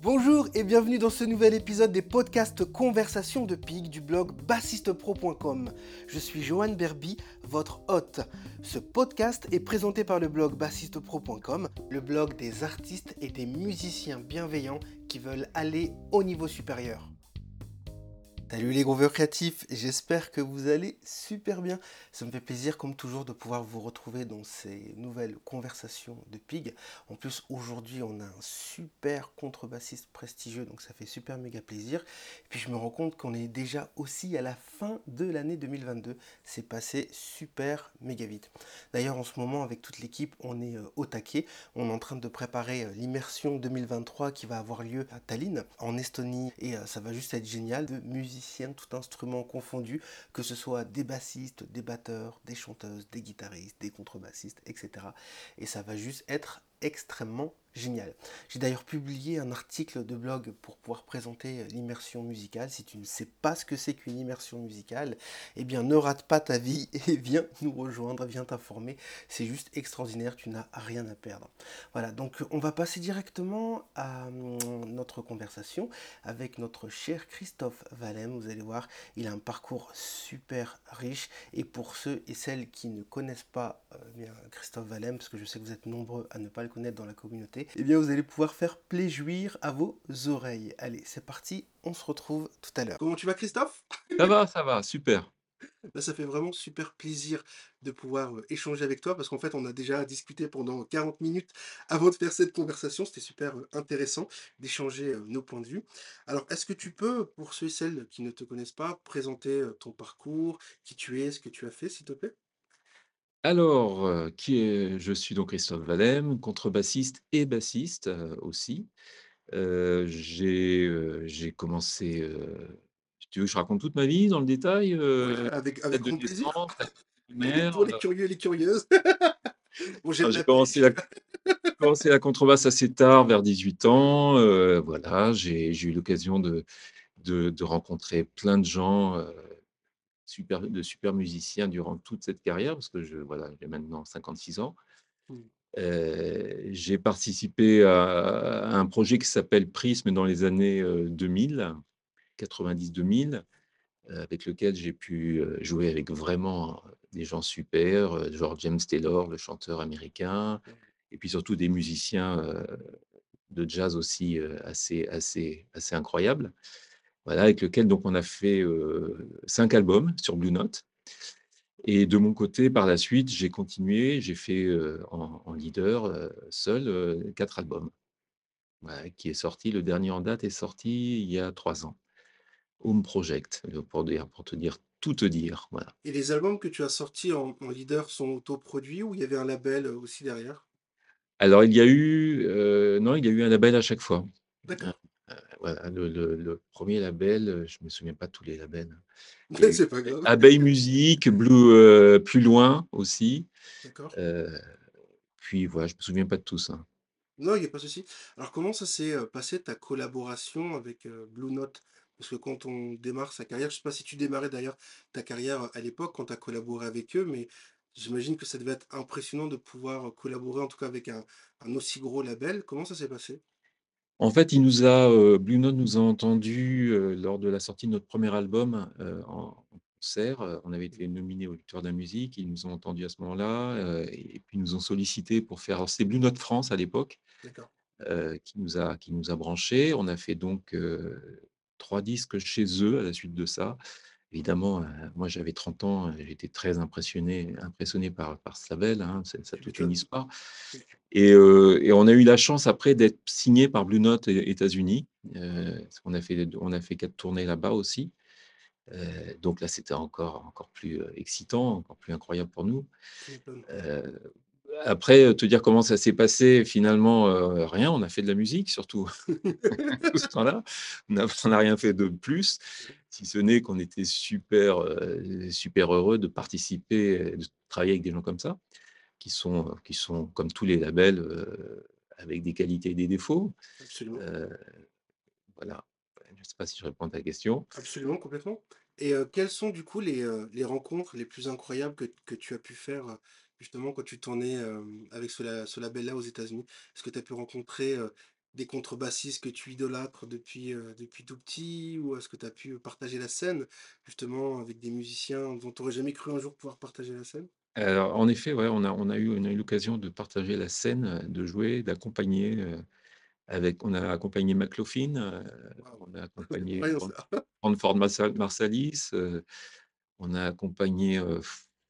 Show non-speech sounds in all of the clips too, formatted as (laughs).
Bonjour et bienvenue dans ce nouvel épisode des podcasts Conversations de Pig du blog bassistepro.com. Je suis Johan Berby, votre hôte. Ce podcast est présenté par le blog bassistepro.com, le blog des artistes et des musiciens bienveillants qui veulent aller au niveau supérieur. Salut les grooveurs créatifs, j'espère que vous allez super bien. Ça me fait plaisir comme toujours de pouvoir vous retrouver dans ces nouvelles conversations de Pig. En plus aujourd'hui on a un super contrebassiste prestigieux donc ça fait super méga plaisir. Et puis je me rends compte qu'on est déjà aussi à la fin de l'année 2022. C'est passé super méga vite. D'ailleurs en ce moment avec toute l'équipe on est euh, au taquet. On est en train de préparer euh, l'immersion 2023 qui va avoir lieu à Tallinn en Estonie et euh, ça va juste être génial de musique tout instrument confondu, que ce soit des bassistes, des batteurs, des chanteuses, des guitaristes, des contrebassistes, etc. Et ça va juste être extrêmement génial. J'ai d'ailleurs publié un article de blog pour pouvoir présenter l'immersion musicale. Si tu ne sais pas ce que c'est qu'une immersion musicale, eh bien ne rate pas ta vie (laughs) et viens nous rejoindre, viens t'informer. C'est juste extraordinaire, tu n'as rien à perdre. Voilà, donc on va passer directement à hum, notre conversation avec notre cher Christophe Valem. Vous allez voir, il a un parcours super riche. Et pour ceux et celles qui ne connaissent pas euh, bien Christophe Valem, parce que je sais que vous êtes nombreux à ne pas le connaître dans la communauté, eh bien vous allez pouvoir faire plaisir à vos oreilles. Allez, c'est parti, on se retrouve tout à l'heure. Comment tu vas Christophe? Ça va, ça va, super. Bah, ça fait vraiment super plaisir de pouvoir euh, échanger avec toi parce qu'en fait on a déjà discuté pendant 40 minutes avant de faire cette conversation. C'était super euh, intéressant d'échanger euh, nos points de vue. Alors est-ce que tu peux, pour ceux et celles qui ne te connaissent pas, présenter ton parcours, qui tu es, ce que tu as fait s'il te plaît? Alors, euh, qui est je suis donc Christophe Valem, contrebassiste et bassiste, heu, aussi. Heu, j'ai, commencé, si tu veux que je raconte toute ma vie dans le détail, Ouais, heu, avec avec date de grand plaisir. naissance, date de primaire, Pour les curieux et les curieuses. (laughs) J'ai la commencé pêche. la commencé la contrebasse assez tard, vers 18 ans, voilà. J'ai j'ai eu l'occasion de de de rencontrer plein de gens, super de super musiciens durant toute cette carrière parce que je voilà, j'ai maintenant 56 ans. Heu, j'ai participé à à un projet qui s'appelle Prisme dans les années, heu, 2000, 90-2000, heu, avec lequel j'ai pu, jouer avec vraiment des gens super, genre James Taylor, le chanteur américain et puis surtout des musiciens, de jazz aussi, assez assez assez incroyables. Voilà, avec lequel donc on a fait, heu, 5 albums sur Blue Note et de mon côté, par la suite, j'ai continué, j'ai fait, heu, en en leader, heu, seul, 4 albums. Qui est sorti le dernier en date est sorti il y a 3 ans. Home Project, pour dire pour te dire tout te dire, voilà. Et les albums que tu as sortis en en leader sont autoproduits ou il y avait un label, aussi derrière? Alors il y a eu, non, il y a eu un label à chaque fois. D'accord. Voilà, le le le 1er label, heu, je me souviens pas de tous les labels. (laughs) C'est pas grave. Abeille Musique, Blue, heu, Plus Loin aussi, D'accord. heu, puis voilà, je me souviens pas de tous, hein. Non, il y a pas de souci. Alors comment ça s'est, passé ta collaboration avec, Blue Note? Parce que quand on démarre sa carrière, je sais pas si tu démarrais d'ailleurs ta carrière à l'époque quand tu as collaboré avec eux, mais j'imagine que ça devait être impressionnant de pouvoir, collaborer en tout cas avec un un aussi gros label. Comment ça s'est passé? En fait, il nous a, heu, Blue Note nous a entendus, heu, lors de la sortie de notre 1er album, heu, en concert, on avait été nominés aux Victoires de la musique. Ils nous ont entendus à ce moment-là, et puis ils nous ont sollicités pour faire c'était Blue Note France à l'époque, qui nous a qui nous a branchés. On a fait donc, 3 disques chez eux à la suite de ça. Évidemment, moi j'avais 30 ans, j'étais très impressionné impressionné par par ce label, hein, c'est ça a Tu toute une histoire et heu et on a eu la chance après d'être signés par Blue Note États-Unis, parce qu'on a fait on a fait 4 tournées là-bas aussi, heu, donc là, c'était encore encore plus, excitant, encore plus incroyable pour nous. Après, te dire comment ça s'est passé finalement, rien, on a fait de la musique surtout (laughs) tout ce temps-là. On n'a on rien fait de plus, si ce n'est qu'on était super, super heureux de participer et de travailler avec des gens comme ça, qui sont, heu, qui sont comme tous les labels, heu, avec des qualités et des défauts. Absolument. Heu, voilà, je sais pas si je réponds à ta question? Absolument, complètement et quelles sont du coup les, rencontres les plus incroyables que que tu as pu faire, justement quand tu tournais, avec ce la ce label-là aux États-Unis? Est-ce que tu as pu rencontrer, des contrebassistes que tu idolâtres depuis, depuis tout petit? Ou est-ce que tu as pu partager la scène, justement, avec des musiciens dont tu aurais jamais cru un jour pouvoir partager la scène? Alors, en effet, ouais, on a on a eu l'occasion de partager la scène, de jouer, d'accompagner, heu, avec on a accompagné Waouh! on a accompagné Incroyable Bran ça. (laughs) Branford Marsa Marsalis, on a accompagné,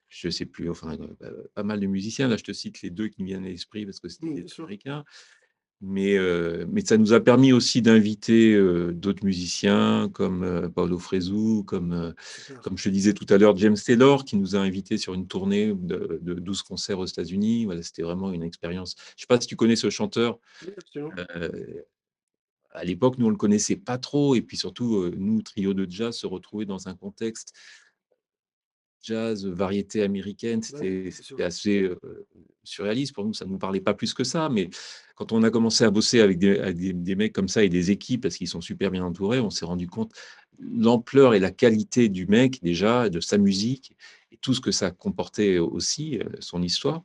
je sais plus, enfin, heu, pas mal de musiciens. Là, je te cite les 2 qui me viennent à l'esprit parce que c'était Mmh, des. Américains. Mais, heu, mais ça nous a permis aussi d'inviter, heu, d'autres musiciens comme, heu, Paolo Fresu, comme, comme je disais tout à l'heure, James Taylor qui nous a invités sur une tournée de de 12 concerts aux États-Unis. Voilà, c'était vraiment une expérience. Je sais pas si tu connais ce chanteur? Oui, à l'époque, nous, on le connaissait pas trop et puis surtout, nous, trio de jazz, se retrouver dans un contexte jazz, variété américaine, c'était assez, heu, surréaliste pour nous, ça nous parlait pas plus que ça. Mais quand on a commencé à bosser avec des avec des des mecs comme ça et des équipes, parce qu'ils sont super bien entourés, on s'est rendu compte l'ampleur et la qualité du mec déjà, de sa musique et tout ce que ça comportait aussi, heu, son histoire.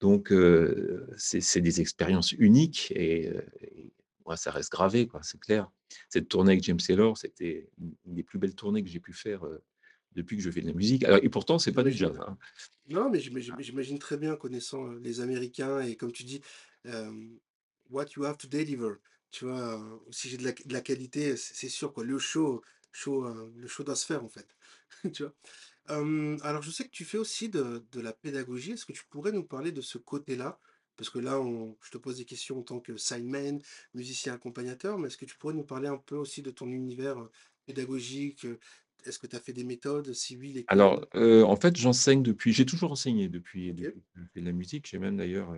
Donc, heu, c'est des expériences uniques et moi, ça reste gravé, c'est clair. Cette tournée avec James Taylor, c'était une des plus belles tournées que j'ai pu faire, depuis que je fais de la musique. Alors et pourtant, c'est pas du jazz, hein. Non, mais j'ima j'ima j'imagine très bien connaissant, heu, les Américains et comme tu dis, what you have to deliver. Tu vois? Heu, si j'ai de la de la qualité, c'est sûr quoi, le show show, heu, le show doit se faire en fait. (laughs) Tu vois? Alors je sais que tu fais aussi de de la pédagogie. Est-ce que tu pourrais nous parler de ce côté-là? Parce que là, on je te pose des questions en tant que sideman, musicien accompagnateur, mais est-ce que tu pourrais nous parler un peu aussi de ton univers, pédagogique? Est-ce que tu as fait des méthodes? Si oui, Alors, en fait, j'enseigne depuis j'ai toujours enseigné depuis OK. depuis que je fais de la musique. J'ai même d'ailleurs,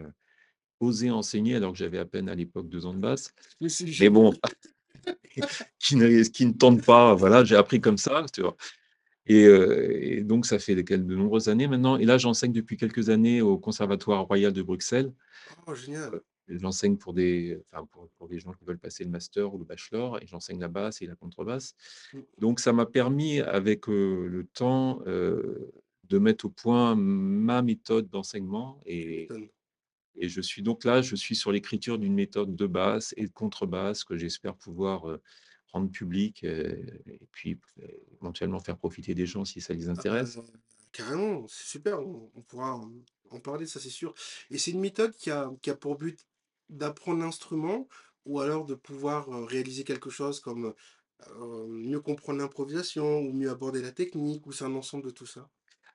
osé enseigner alors que j'avais à peine à l'époque 2 ans de basse. Mais bon, (laughs) qui ne qui ne tente pas, voilà, j'ai appris comme ça, tu vois? Et donc ça fait de nombreuses années maintenant et là, j'enseigne depuis quelques années au Conservatoire royal de Bruxelles. Oh génial! J'enseigne pour des enfin pour pour des gens qui veulent passer le master ou le bachelor et j'enseigne la basse et la contrebasse. Mmh, Donc ça m'a permis avec, heu, le temps, heu, de mettre au point ma méthode d'enseignement et et je suis donc là, je suis sur l'écriture d'une méthode de basse et de contrebasse que j'espère pouvoir, heu, rendre publique, et puis, éventuellement faire profiter des gens si ça les Ah bah, intéresse. carrément, c'est super, on on pourra en en parler, ça c'est sûr. Et c'est une méthode qui a qui a pour but d'apprendre l'instrument ou alors de pouvoir, réaliser quelque chose comme, mieux comprendre l'improvisation ou mieux aborder la technique ou c'est un ensemble de tout ça?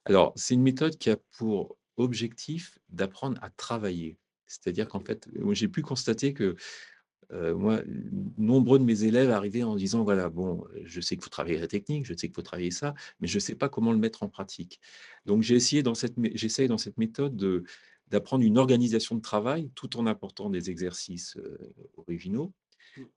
Alors, c'est une méthode qui a pour objectif d'apprendre à travailler. C'est-à-dire qu'en fait, j'ai pu constater que, moi, nombreux de mes élèves arrivaient en disant: «Voilà, bon, je sais qu'il faut travailler la technique, je sais qu'il faut travailler ça, mais je ne sais pas comment le mettre en pratique». Donc j'ai essayé dans cette j'essaye dans cette méthode de d'apprendre une organisation de travail tout en apportant des exercices, heu, originaux. Mmh,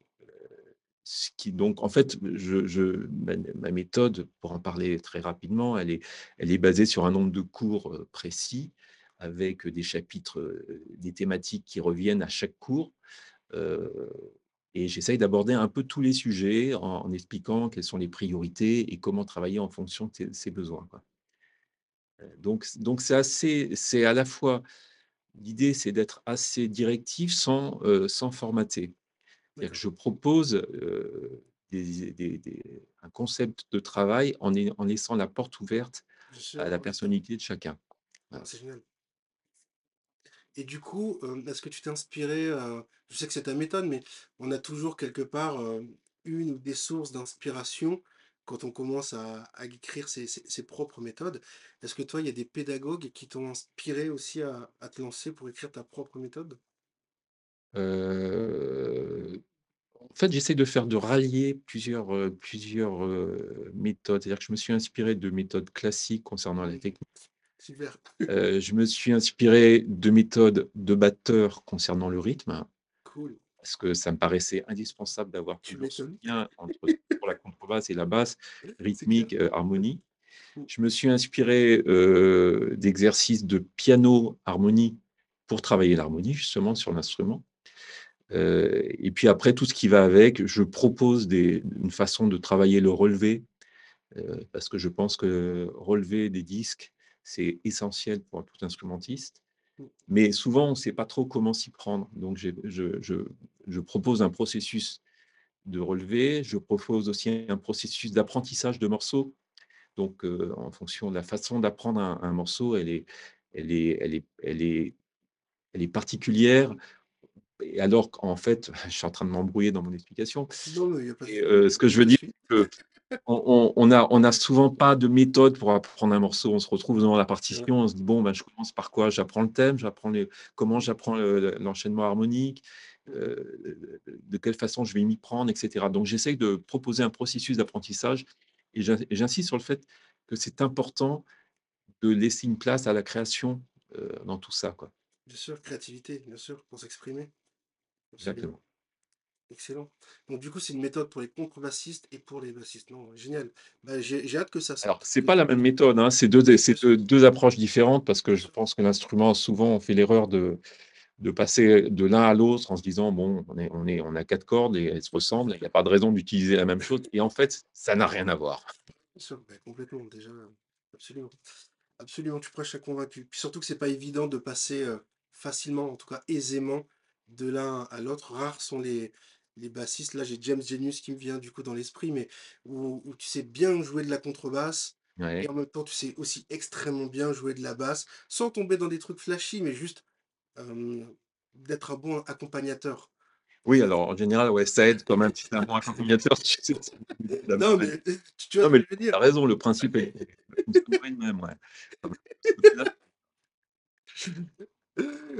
Ce qui donc en fait, je je ma ma méthode, pour en parler très rapidement, elle est elle est basée sur un nombre de cours, heu, précis avec, des chapitres, des thématiques qui reviennent à chaque cours, et j'essaye d'aborder un peu tous les sujets en en expliquant quelles sont les priorités et comment travailler en fonction de tes ses besoins, quoi. Donc donc c'est assez c'est à la fois l'idée, c'est d'être assez directif sans, heu, sans formater. C'est-à-dire que je propose, heu, des des des un concept de travail en ai en laissant la porte ouverte à la personnalité de chacun. Voilà. c'est génial. Et du coup, est-ce que tu t'es inspiré, heu, je sais que c'est ta méthode, mais on a toujours quelque part, une ou des sources d'inspiration quand on commence à à écrire ses ses ses propres méthodes. Est-ce que toi, il y a des pédagogues qui t'ont inspiré aussi à à te lancer pour écrire ta propre méthode? Heu, en fait, j'essaie de faire de rallier plusieurs, plusieurs, heu, méthodes. C'est-à-dire que je me suis inspiré de méthodes classiques concernant la technique. super, je me suis inspiré de méthodes de batteurs concernant le rythme, cool, parce que ça me paraissait indispensable d'avoir toujours ce lien entre (laughs) pour la contrebasse et la basse, rythmique, heu, harmonie. Mmh, Je me suis inspiré, heu, d'exercices de piano harmonie pour travailler l'harmonie justement sur l'instrument. Heu et puis après tout ce qui va avec, je propose des une façon de travailler le relevé, parce que je pense que relever des disques, c'est essentiel pour tout instrumentiste. mmh, Mais souvent on ne sait pas trop comment s'y prendre. Donc je je propose un processus de relevé, je propose aussi un processus d'apprentissage de morceaux. Donc, euh, en fonction de la façon d'apprendre un, un morceau, elle est, elle est, elle est, elle est, elle est particulière. Et alors qu'en fait, (laughs) je suis en train de m'embrouiller dans mon explication. Non, mais il y a pas de Et, euh, ce que je veux dire, c'est que on, on- a, on a souvent pas de méthode pour apprendre un morceau. On se retrouve dans la partition, on se dit bon, ben, je commence par quoi? J'apprends le thème, j'apprends comment j'apprends le- l'enchaînement harmonique, de quelle façon je vais m'y prendre, etc. Donc j'essaye de proposer un processus d'apprentissage et j'in- et j'insiste sur le fait que c'est important de laisser une place à la création euh, dans tout ça, quoi. Bien sûr, créativité, bien sûr, pour s'exprimer. Exactement. Excellent. Donc, du coup, c'est une méthode pour les contrebassistes et pour les bassistes. Non, génial. Bah, j'ai hâte que ça Alors, sorte. c'est pas la même méthode, hein, c'est deux, c'est deux, deux approches différentes parce que je pense que l'instrument, souvent, on fait l'erreur de, de passer de l'un à l'autre en se disant, bon, on, est, on, est, on a quatre cordes et elles se ressemblent, il n'y a pas de raison d'utiliser la même chose. Et en fait, ça n'a rien à voir. Bah, complètement, déjà. Absolument. Absolument, tu prêches à convaincu. Puis surtout que c'est pas évident de passer euh, facilement, en tout cas aisément, de l'un à l'autre. Rares sont les, les bassistes. Là, j'ai James Genius qui me vient du coup dans l'esprit, mais où, où tu sais bien jouer de la contrebasse et en même temps tu sais aussi extrêmement bien jouer de la basse, sans tomber dans des trucs flashy, mais juste d'être un bon accompagnateur. Oui, alors en général, ouais, ça aide comme un petit un bon accompagnateur. (laughs) Non, même- mais tu, tu dire? as raison, le principe est même. Ouais.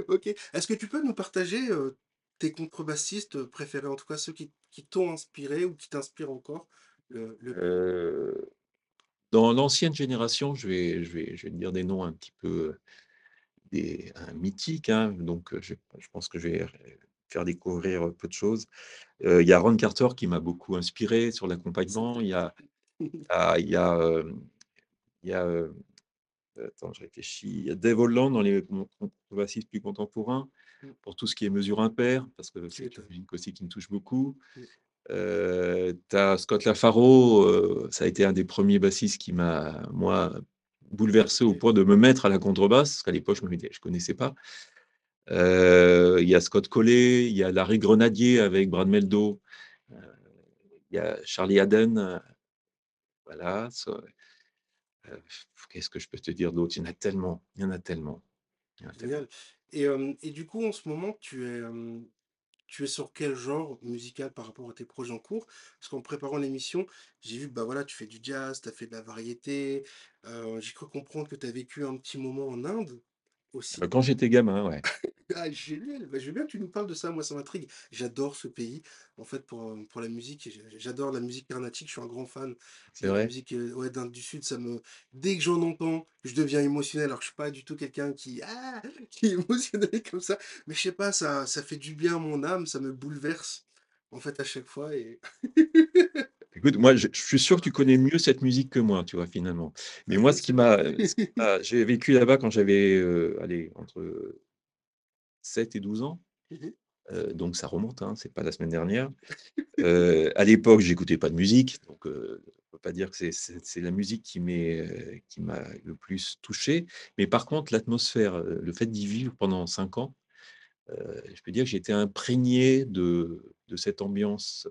Ok. Est-ce que tu peux nous partager euh, tes contrebassistes préférés, en tout cas ceux qui, qui t'ont inspiré ou qui t'inspirent encore le, le- Euh, dans l'ancienne génération, je vais, je, vais, je vais dire des noms un petit peu des, un mythiques, hein, donc je, je pense que je vais faire découvrir peu de choses. Euh, Il y a Ron Carter qui m'a beaucoup inspiré sur l'accompagnement. Il y a, (laughs) ah, il y a, il y a attends, je réfléchis. Il y a Dave Holland dans les contrebassistes plus contemporains Mm. pour tout ce qui est mesure impair, parce que c'est une musique aussi qui me touche beaucoup. Mm. Euh, tu as Scott Lafaro, euh, ça a été un des premiers bassistes qui m'a, moi, bouleversé au point de me mettre à la contrebasse, parce qu'à l'époque, je ne connaissais pas. Euh, Il y a Scott Collet, il y a Larry Grenadier avec Brad Meldo, euh, il y a Charlie Haden. euh, voilà. euh, Qu'est-ce que je peux te dire d'autre? Il y en a tellement. Il y en a tellement. En a tellement. Et, et du coup, en ce moment, tu es, tu es sur quel genre musical par rapport à tes projets en cours? Parce qu'en préparant l'émission, j'ai vu que bah voilà, tu fais du jazz, tu as fait de la variété. euh, j'ai cru comprendre que tu as vécu un petit moment en Inde aussi. Euh, Quand j'étais gamin, ouais. Ah, génial! Bah, je veux bien que tu nous parles de ça, moi ça m'intrigue. J'adore ce pays, en fait, pour, euh, pour la musique. J'adore la musique carnatique, je suis un grand fan C'est de la vrai? musique euh, ouais, d'Inde du Sud. Ça me... Dès que j'en entends, je deviens émotionnel. Alors que je suis pas du tout quelqu'un qui, ah, (laughs) qui est émotionnel (laughs) comme ça. Mais je sais pas, ça, ça fait du bien à mon âme, ça me bouleverse, en fait, à chaque fois. Et... (laughs) Écoute, moi, je, je suis sûr que tu connais mieux cette musique que moi, tu vois, finalement. Mais moi, ce qui m'a, ce qui m'a- j'ai vécu là-bas quand j'avais, euh, allez, entre 7 et 12 ans. Mhm. Euh, donc ça remonte, hein, c'est pas la semaine dernière. Euh, à l'époque, j'écoutais pas de musique, donc euh, on peut pas dire que c'est- la musique qui m'est, euh, qui m'a le plus touché. Mais par contre, l'atmosphère, le fait d'y vivre pendant cinq ans, je peux dire que j'ai été imprégné de, de cette ambiance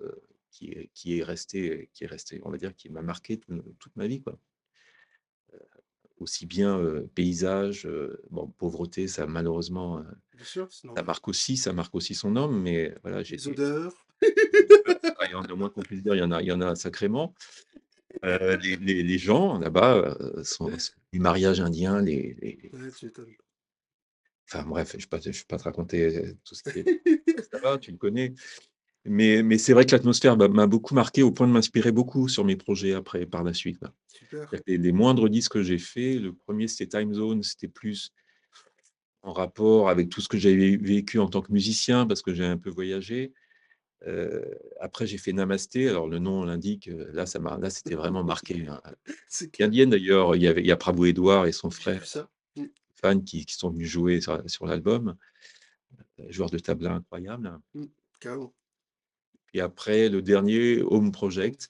qui est, qui est restée, qui est restée, on va dire, qui m'a marqué tout- toute ma vie, quoi. Aussi bien euh, paysage, euh, bon, pauvreté, ça malheureusement, euh, Bien sûr, c'est ça marque aussi, ça marque aussi son homme, mais voilà, j'ai odeurs. Il y en a moins qu'on puisse dire, il y en a, il y en a sacrément. Euh, les, les- les gens là-bas sont, sont- les mariages indiens, les, les- Ouais, tu m'étonnes. enfin bref, je ne vais, pas te- pas raconter tout ce qui est (laughs) là-bas, tu le connais. Mais, mais c'est vrai que l'atmosphère m'a beaucoup marqué au point de m'inspirer beaucoup sur mes projets après, par la suite. Super. Les, les moindres disques que j'ai faits, le premier c'était Time Zone, c'était plus en rapport avec tout ce que j'avais vécu en tant que musicien, parce que j'ai un peu voyagé. Euh, après, j'ai fait Namasté. Alors, le nom l'indique. euh, Là, ça là, c'était vraiment marqué. hein. (laughs) C'est. Indienne, d'ailleurs, il y avait, il y a Prabhu Edouard et son frère ça. Mm. Fan qui, qui sont venus jouer sur, sur l'album. Euh, Joueur de tabla incroyable. Carrément. Et après, le dernier, Home Project,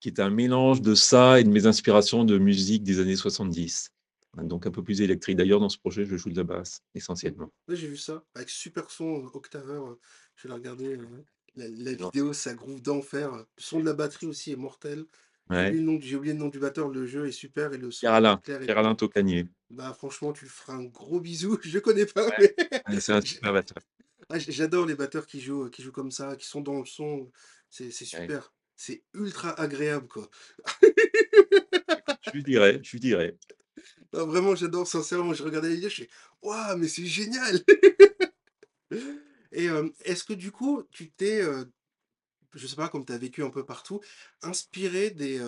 qui est un mélange de ça et de mes inspirations de musique des années 70. donc un peu plus électrique. D'ailleurs, dans ce projet, je joue de la basse essentiellement. Ouais, j'ai vu ça, avec super son, heu, octaveur, je l'ai regardé, heu, la la vidéo, ça groove d'enfer, le son de la batterie aussi est mortel. J'ai oublié le nom j'ai oublié le nom du batteur, le jeu est super et le son Pierre-Alain. Tocanier. Bah, franchement, tu feras un gros bisou, (laughs) je connais pas, Ouais, mais c'est un super batteur. Ah, j j'adore les batteurs qui jouent, qui jouent comme ça, qui sont dans le son, c'est c'est Ouais. super. C'est ultra agréable, quoi. Je lui dirai, je lui dirai. (laughs) Non, vraiment, j'adore, sincèrement, je regardais les vidéos, je fais: «Waouh, mais c'est génial!» (laughs) et est-ce que du coup, tu t'es, heu, je sais pas, comme tu as vécu un peu partout, inspiré des,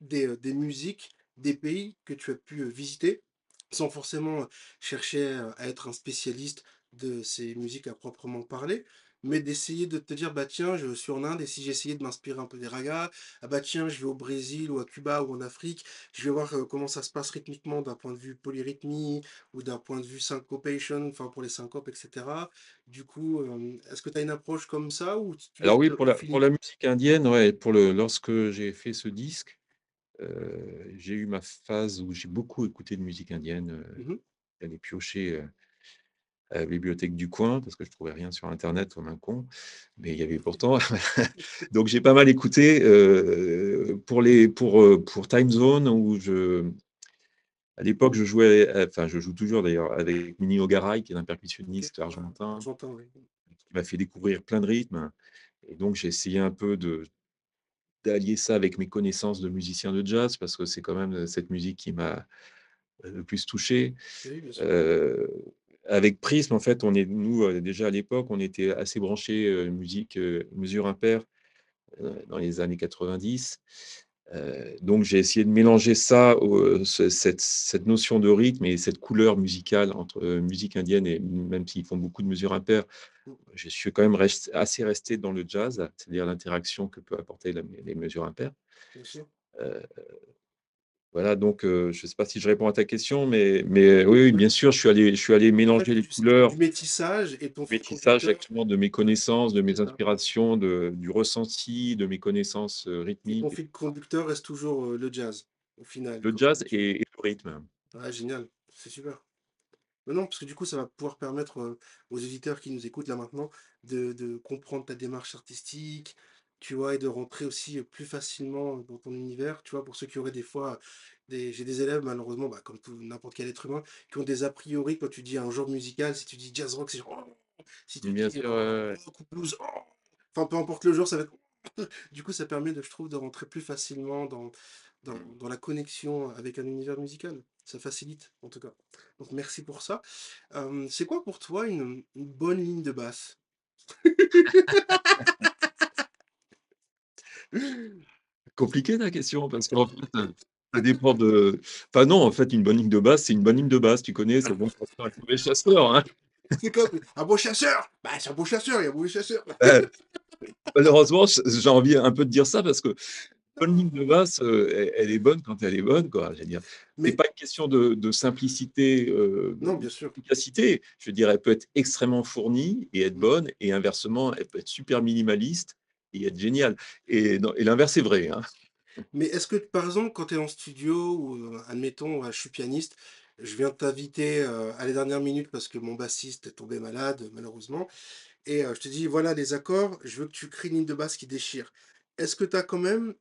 des, des musiques des pays que tu as pu, visiter? Sans forcément, chercher, à être un spécialiste de ces musiques à proprement parler, mais d'essayer de te dire: «Bah, tiens, je suis en Inde et si j'essayais de m'inspirer un peu des ragas? Ah bah, tiens, je vais au Brésil ou à Cuba ou en Afrique, je vais voir, comment ça se passe rythmiquement d'un point de vue polyrythmie ou d'un point de vue syncopation», enfin pour les syncopes et cetera. Du coup, est-ce que tu as une approche comme ça ou tu Alors oui, pour la pour la musique indienne, ouais, pour le lorsque j'ai fait ce disque, j'ai eu ma phase où j'ai beaucoup écouté de musique indienne, Mmh mh. d'aller piocher, la bibliothèque du coin parce que je trouvais rien sur internet comme un con, mais il y avait pourtant (laughs) donc j'ai pas mal écouté, heu, pour les pour, heu, pour Time Zone où je à l'époque, je jouais, enfin je joue toujours d'ailleurs avec Nino Garay qui est un percussionniste argentin, oui. qui m'a fait découvrir plein de rythmes et donc j'ai essayé un peu de d'allier ça avec mes connaissances de musicien de jazz parce que c'est quand même, heu, cette musique qui m'a, le plus touché. Oui, avec Prism, en fait, on est nous, heu, déjà à l'époque, on était assez branchés, heu, musique, heu, mesure impaire, dans les années 90. Heu, donc j'ai essayé de mélanger ça au heu, ce cette cette notion de rythme et cette couleur musicale entre, musique indienne et même s'ils font beaucoup de mesures impaires, je suis quand même rest assez resté dans le jazz, c'est-à-dire l'interaction que peut apporter la les mesures impaires. Heu, voilà donc heu, je ne sais pas si je réponds à ta question, mais mais oui, oui, bien sûr, je suis allé je suis allé En fait, mélanger les couleurs, du métissage et ton métissage actuellement de mes connaissances, de mes inspirations, de du ressenti, de mes connaissances, heu, et ton rythmiques, fil conducteur reste toujours, le jazz, au final, le jazz et et le rythme. ah génial, c'est super. Mais non, parce que du coup, ça va pouvoir permettre, aux auditeurs qui nous écoutent là maintenant de de comprendre ta démarche artistique, tu vois? Et de rentrer aussi, plus facilement dans ton univers, tu vois? Pour ceux qui auraient des fois des j'ai des élèves malheureusement, bah, comme tout n'importe quel être humain, qui ont des a priori quand tu dis un genre musical, si tu dis jazz rock, c'est genre: «Oh!» si tu Bien dis, sûr, ouais. rock ou blues: «Oh!» enfin peu importe le genre, ça va être (laughs) du coup, ça permet de je trouve de rentrer plus facilement dans dans dans la connexion avec un univers musical. Ça facilite en tout cas. Donc merci pour ça. C'est quoi pour toi une, une bonne ligne de basse? (laughs) (laughs) Compliqué ta question parce qu'en fait, heu, ça dépend de enfin non, en fait, une bonne ligne de basse, c'est une bonne ligne de basse, tu connais, c'est le bon chasseur et mauvais chasseur, hein. C'est comme un bon chasseur! Bah, c'est un bon chasseur, il y a un mauvais chasseur. (laughs) Heu, malheureusement, j'ai envie un peu de dire ça parce que bonne ligne de basse, heu, elle est bonne quand elle est bonne, quoi. Je veux dire, c'est Mais pas une question de de simplicité, heu, non, bien sûr. d'efficacité. Je veux dire, elle peut être extrêmement fournie et être bonne et inversement, elle peut être super minimaliste être géniale et et l'inverse est vrai, hein. Mais est-ce que, par exemple, quand tu es en studio ou, heu, admettons, ouais, je suis pianiste, je viens t'inviter, heu, à la dernière minute parce que mon bassiste est tombé malade, malheureusement. Et je te dis: «Voilà les accords, je veux que tu crées une ligne de basse qui déchire». Est-ce que tu as quand même,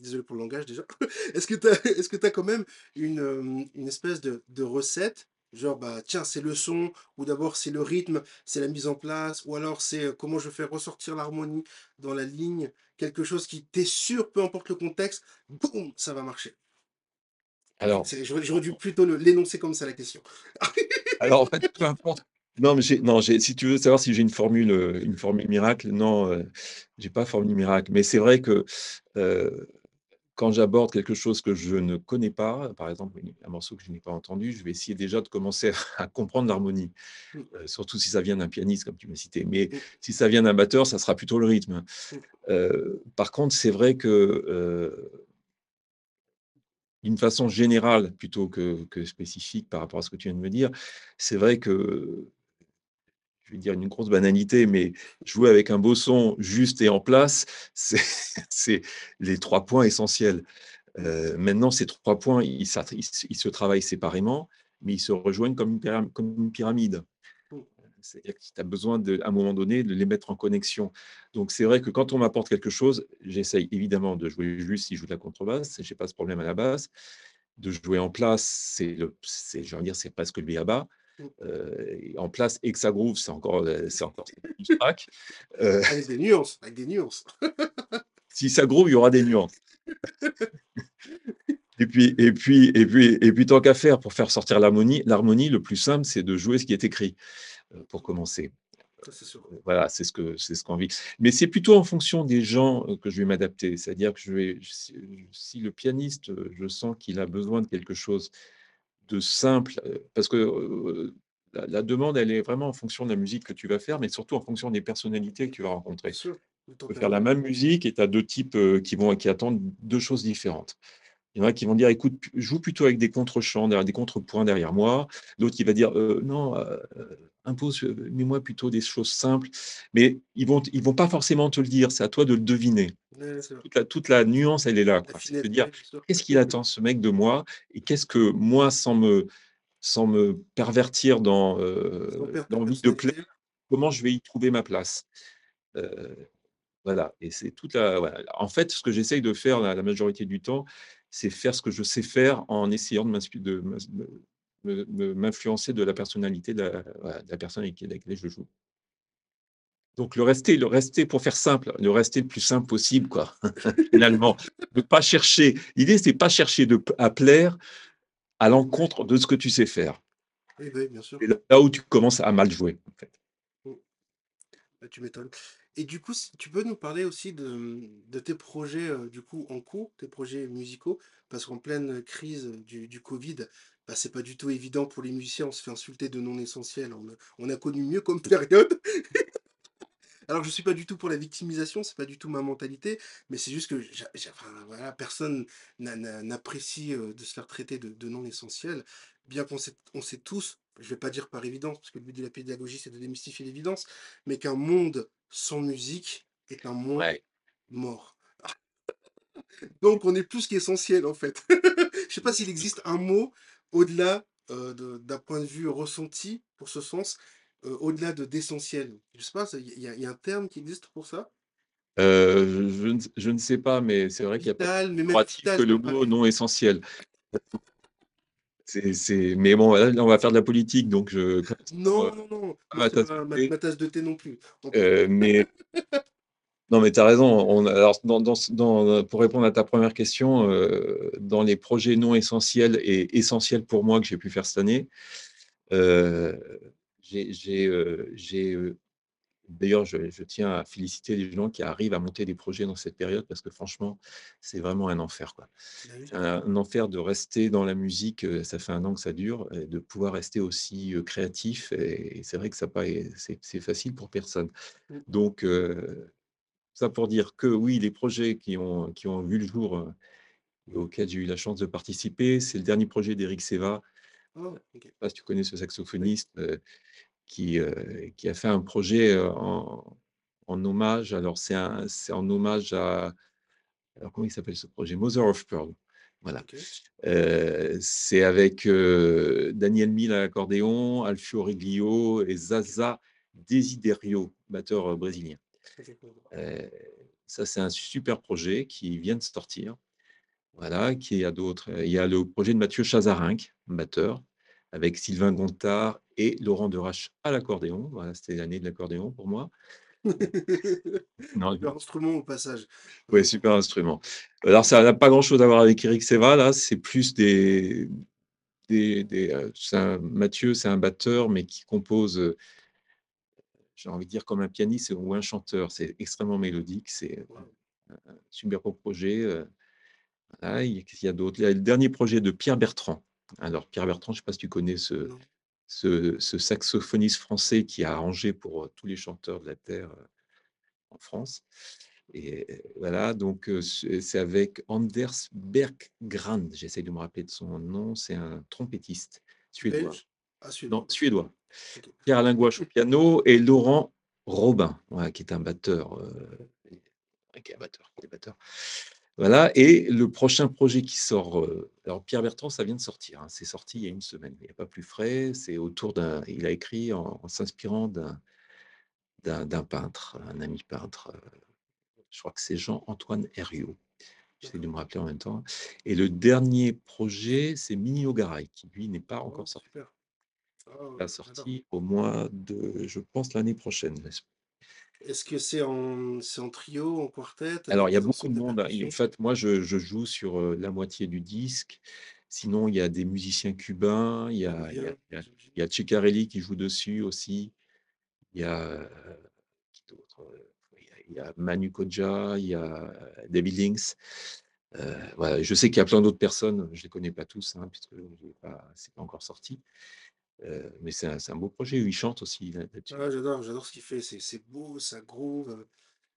désolé pour le langage déjà, (laughs) est-ce que tu as tu as quand même une, une espèce de recette? Genre, bah, tiens, c'est le son ou d'abord c'est le rythme, c'est la mise en place ou alors c'est, heu, comment je fais ressortir l'harmonie dans la ligne? Quelque chose qui tu es sûr, peu importe le contexte, boum, ça va marcher. Alors C'est j'aurais j'aurais dû plutôt le l'énoncer comme ça la question. (laughs) Alors, en fait, peu importe. Non, mais j'ai non, j'ai si tu veux savoir si j'ai une formule, heu, une formule miracle, non, heu, j'ai pas formule miracle. Mais c'est vrai que, quand j'aborde quelque chose que je ne connais pas, par exemple, un morceau que je n'ai pas entendu, je vais essayer déjà de commencer (laughs) à comprendre l'harmonie, Mmh, heu, surtout si ça vient d'un pianiste comme tu m'as cité. Mais mmh, si ça vient d'un batteur, ça sera plutôt le rythme. mmh. Heu, par contre, c'est vrai que, heu, d'une façon générale plutôt que que spécifique par rapport à ce que tu viens de me dire, c'est vrai que je vais dire une grosse banalité, mais jouer avec un beau son juste et en place, (laughs) c'est les 3 points essentiels. Euh, maintenant, ces trois points, ils, se travaillent séparément, mais ils se rejoignent comme une, pyramide. C'est-à-dire que tu as besoin, de, à un moment donné, de les mettre en connexion. Donc, c'est vrai que quand on m'apporte quelque chose, j'essaye évidemment de jouer juste si je joue de la contrebasse, je n'ai pas ce problème à la basse. De jouer en place, c'est, dire, c'est presque le béaba. Euh, en place et que ça groove, c'est encore, c'est encore (laughs) euh, avec des nuances, avec des nuances. (laughs) si ça groove, il y aura des nuances. Et puis, et puis, et puis, et puis, tant qu'à faire pour faire sortir l'harmonie, l'harmonie, le plus simple, c'est de jouer ce qui est écrit euh, pour commencer. Voilà, c'est ce que c'est ce qu'on vit. Mais c'est plutôt en fonction des gens que je vais m'adapter. C'est-à-dire que je vais, si le pianiste, je sens qu'il a besoin de quelque chose de simple, parce que la, demande, elle est vraiment en fonction de la musique que tu vas faire, mais surtout en fonction des personnalités que tu vas rencontrer. Tu peux faire la même musique et tu as deux types qui, vont, qui attendent deux choses différentes. Il y en a qui vont dire, écoute, joue plutôt avec des contre-champs, des contrepoints derrière moi. L'autre qui va dire, non, impose, mets-moi plutôt des choses simples. Mais ils ne vont, ils vont pas forcément te le dire, c'est à toi de le deviner. toute, la, toute, la, nuance, elle est là. C'est de dire, qu'est-ce qu'il attend ce mec de moi? Et qu'est-ce que moi, sans me, sans me pervertir dans euh, l'envie de plaire, comment je vais y trouver ma place? Euh, voilà, et c'est toute la. En fait, ce que j'essaye de faire la, majorité du temps, c'est faire ce que je sais faire en essayant de m'influencer de la personnalité de la, personne avec laquelle je joue. Donc le rester, le rester pour faire simple, le rester le plus simple possible, quoi. (laughs) finalement, ne pas chercher. L'idée, c'est pas chercher de, à plaire, à l'encontre de ce que tu sais faire. Oui, oui, bien sûr. Et là où tu commences à mal jouer, en fait. Mmh. Bah, tu m'étonnes. Et du coup, tu peux nous parler aussi de, tes projets du coup en cours, tes projets musicaux, parce qu'en pleine crise du, Covid, bah, c'est pas du tout évident pour les musiciens, on se fait insulter de non essentiel, on a connu mieux comme (laughs) période. Alors, je suis pas du tout pour la victimisation, c'est pas du tout ma mentalité, mais c'est juste que voilà, personne n'apprécie euh, de se faire traiter de, non essentiel, bien qu'on sait, on sait tous, je vais pas dire par évidence, parce que le but de la pédagogie, c'est de démystifier l'évidence, mais qu'un monde sans musique est un monde mort. (laughs) Donc, on est plus qu'essentiel, en fait. (laughs) je sais pas s'il existe un mot au-delà euh, d'un point de vue ressenti pour ce sens, au-delà de d'essentiel? Je sais pas, il y, a un terme qui existe pour ça? Je, ne, sais pas, mais c'est vrai qu'il y a pas pratique que le mot non essentiel. C'est, mais bon, là, on va faire de la politique, donc je. Non, non, non, ma, tasse de thé non plus. mais (laughs) non, mais tu as raison. On, alors, dans, pour répondre à ta première question, dans les projets non essentiels et essentiels pour moi que j'ai pu faire cette année, j'ai, d'ailleurs, je, tiens à féliciter les gens qui arrivent à monter des projets dans cette période parce que franchement, c'est vraiment un enfer. Quoi. Bah un, enfer de rester dans la musique, ça fait un an que ça dure, et de pouvoir rester aussi créatif. Et, c'est vrai que ça c'est, facile pour personne. Mmh. Donc, ça pour dire que oui, les projets qui ont, qui ont vu le jour, auxquels j'ai eu la chance de participer, c'est le dernier projet d'Eric Seva. Oh, je ne sais pas si tu connais ce saxophoniste qui, euh, qui a fait un projet euh, en, en hommage. Alors, c'est en hommage à. Alors, comment il s'appelle ce projet? Mother of Pearl. Voilà. Euh, c'est avec Daniel Mille à l'accordéon, Alfio Reglio et Zaza Desiderio, batteur brésilien. ça, c'est un super projet qui vient de sortir. Voilà, qui a d'autres. Il y a le projet de Mathieu Chazarinck, batteur avec Sylvain Gontard et Laurent Derache à l'accordéon. Voilà, c'était l'année de l'accordéon pour moi. (laughs) super instrument au passage. Oui, super instrument. Alors, ça n'a pas grand-chose à voir avec Eric Seva, là, c'est plus des. des, des euh, Mathieu, c'est un batteur, mais qui compose, euh, j'ai envie de dire, comme un pianiste ou un chanteur. C'est extrêmement mélodique, c'est un super beau projet. Euh, il y a d'autres. Le dernier projet de Pierre Bertrand, alors, Pierre Bertrand, je ne sais pas si tu connais ce, ce, saxophoniste français qui a arrangé pour tous les chanteurs de la Terre en France. Et voilà, donc c'est avec Anders Berggrand, j'essaie de me rappeler de son nom, c'est un trompettiste suédois. Ah, suédois. Non, suédois. Pierre-Alain Gouache au piano et Laurent Robin, qui est un batteur. qui est un batteur, qui est batteur. Voilà, et le prochain projet qui sort, euh, alors Pierre Bertrand, ça vient de sortir, hein, c'est sorti il y a une semaine, il n'y a pas plus frais, c'est autour d'un, il a écrit en, s'inspirant d'un, d'un, peintre, un ami peintre, euh, je crois que c'est Jean-Antoine Herriot, j'essaie de me rappeler en même temps. Et le dernier projet, c'est Mini Garay, qui lui n'est pas encore oh, sorti. ah, sorti au mois de, je pense, l'année prochaine. Est-ce que c'est en, en trio, en quartet? Alors, il y a beaucoup de monde. Hein. En fait, moi, je, joue sur la moitié du disque. Sinon, il y a des musiciens cubains. Il y a, il y a, Ciccarelli qui joue dessus aussi. Il y a, Il y a Manu Kodja, il y a David Links. je sais qu'il y a plein d'autres personnes, je ne les connais pas tous, hein, puisque ce n'est pas, encore sorti. Euh, mais c'est un, beau projet, il chante aussi j'adore, j'adore ce qu'il fait, c'est beau, ça groove, euh,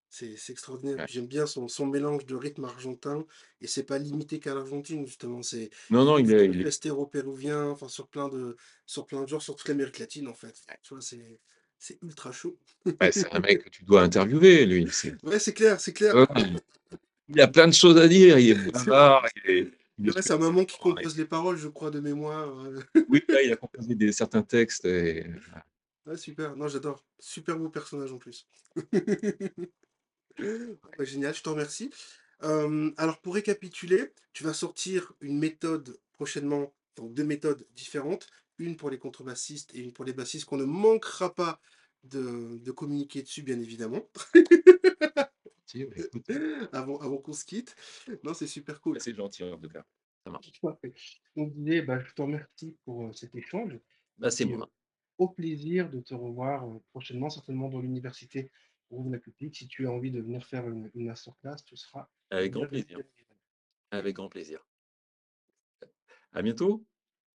c'est extraordinaire. J'aime bien son, son mélange de rythme argentin, et c'est pas limité qu'à l'Argentine, justement, c'est Non, non, il est, il péruvien enfin sur plein de sur plein de genres, sur toute l'Amérique latine en fait. Tu vois, c'est c'est ultra chaud. c'est un mec (laughs) que tu dois interviewer, lui. Ouais, c'est clair, c'est clair. il a plein de choses à dire, il est (laughs) bavard, c'est un maman qui compose les paroles, je crois, de mémoire. Euh. Oui, il a composé des, certains textes. Et... super, non, j'adore. Super beau personnage en plus. (laughs) génial, je te remercie. alors, pour récapituler, tu vas sortir une méthode prochainement, donc deux méthodes différentes, une pour les contrebassistes et une pour les bassistes qu'on ne manquera pas de, communiquer dessus, bien évidemment. (laughs) (laughs) avant, avant qu'on se quitte. Non, c'est super cool. C'est gentil en tout cas. Ça marche. Donc, bah, je te remercie pour euh, cet échange. Bah, c'est moi. au plaisir de te revoir euh, prochainement, certainement dans l'université Rouve la Publique. Si tu as envie de venir faire une, une masterclass, tu seras. Avec grand plaisir. Avec grand plaisir. À bientôt.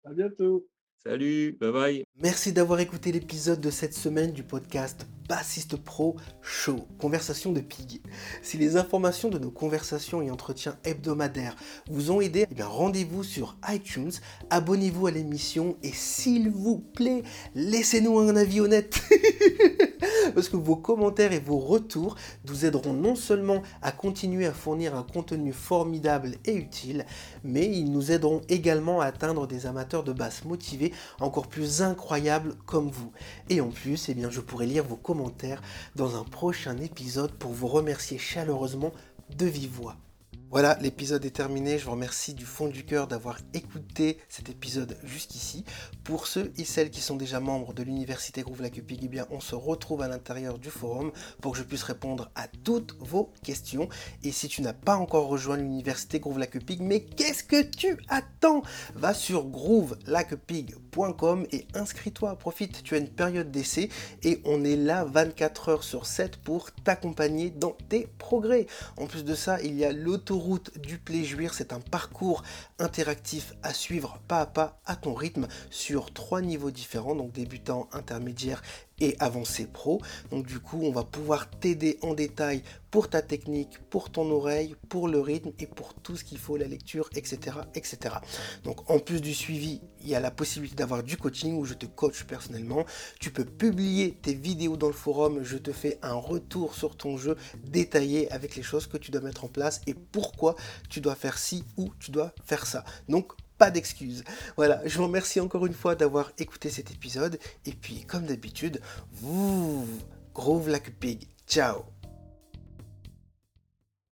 À bientôt. Salut, bye bye. Merci d'avoir écouté l'épisode de cette semaine du podcast Bassiste Pro Show, Conversation de Pig. Si les informations de nos conversations et entretiens hebdomadaires vous ont aidé, eh rendez-vous sur iTunes, abonnez-vous à l'émission et s'il vous plaît, laissez-nous un avis honnête. (laughs) parce que vos commentaires et vos retours nous aideront non seulement à continuer à fournir un contenu formidable et utile, mais ils nous aideront également à atteindre des amateurs de basse motivés encore plus incroyables comme vous. Et en plus, eh bien, je pourrai lire vos commentaires dans un prochain épisode pour vous remercier chaleureusement de vive voix. Voilà, l'épisode est terminé. Je vous remercie du fond du cœur d'avoir écouté cet épisode jusqu'ici. Pour ceux et celles qui sont déjà membres de l'université Groove eh bien, on se retrouve à l'intérieur du forum pour que je puisse répondre à toutes vos questions. Et si tu n'as pas encore rejoint l'université Groove Lacupig, mais qu'est-ce que tu attends? Va sur groovelacupig.com et inscris-toi. Profite, tu as une période d'essai et on est là 24 heures sur 7 pour t'accompagner dans tes progrès. En plus de ça, il y a l'auto route du Pléjuir, c'est un parcours interactif à suivre pas à pas à ton rythme sur trois niveaux différents, donc débutant, intermédiaire et avancé pro. Donc du coup, on va pouvoir t'aider en détail pour ta technique, pour ton oreille, pour le rythme et pour tout ce qu'il faut, la lecture, etc., etc. Donc en plus du suivi, il y a la possibilité d'avoir du coaching où je te coach personnellement. Tu peux publier tes vidéos dans le forum, je te fais un retour sur ton jeu détaillé avec les choses que tu dois mettre en place et pourquoi tu dois faire ci ou tu dois faire ça. Donc pas d'excuses. Voilà, je vous remercie encore une fois d'avoir écouté cet épisode. Et puis, comme d'habitude, vous, groove like a pig. Ciao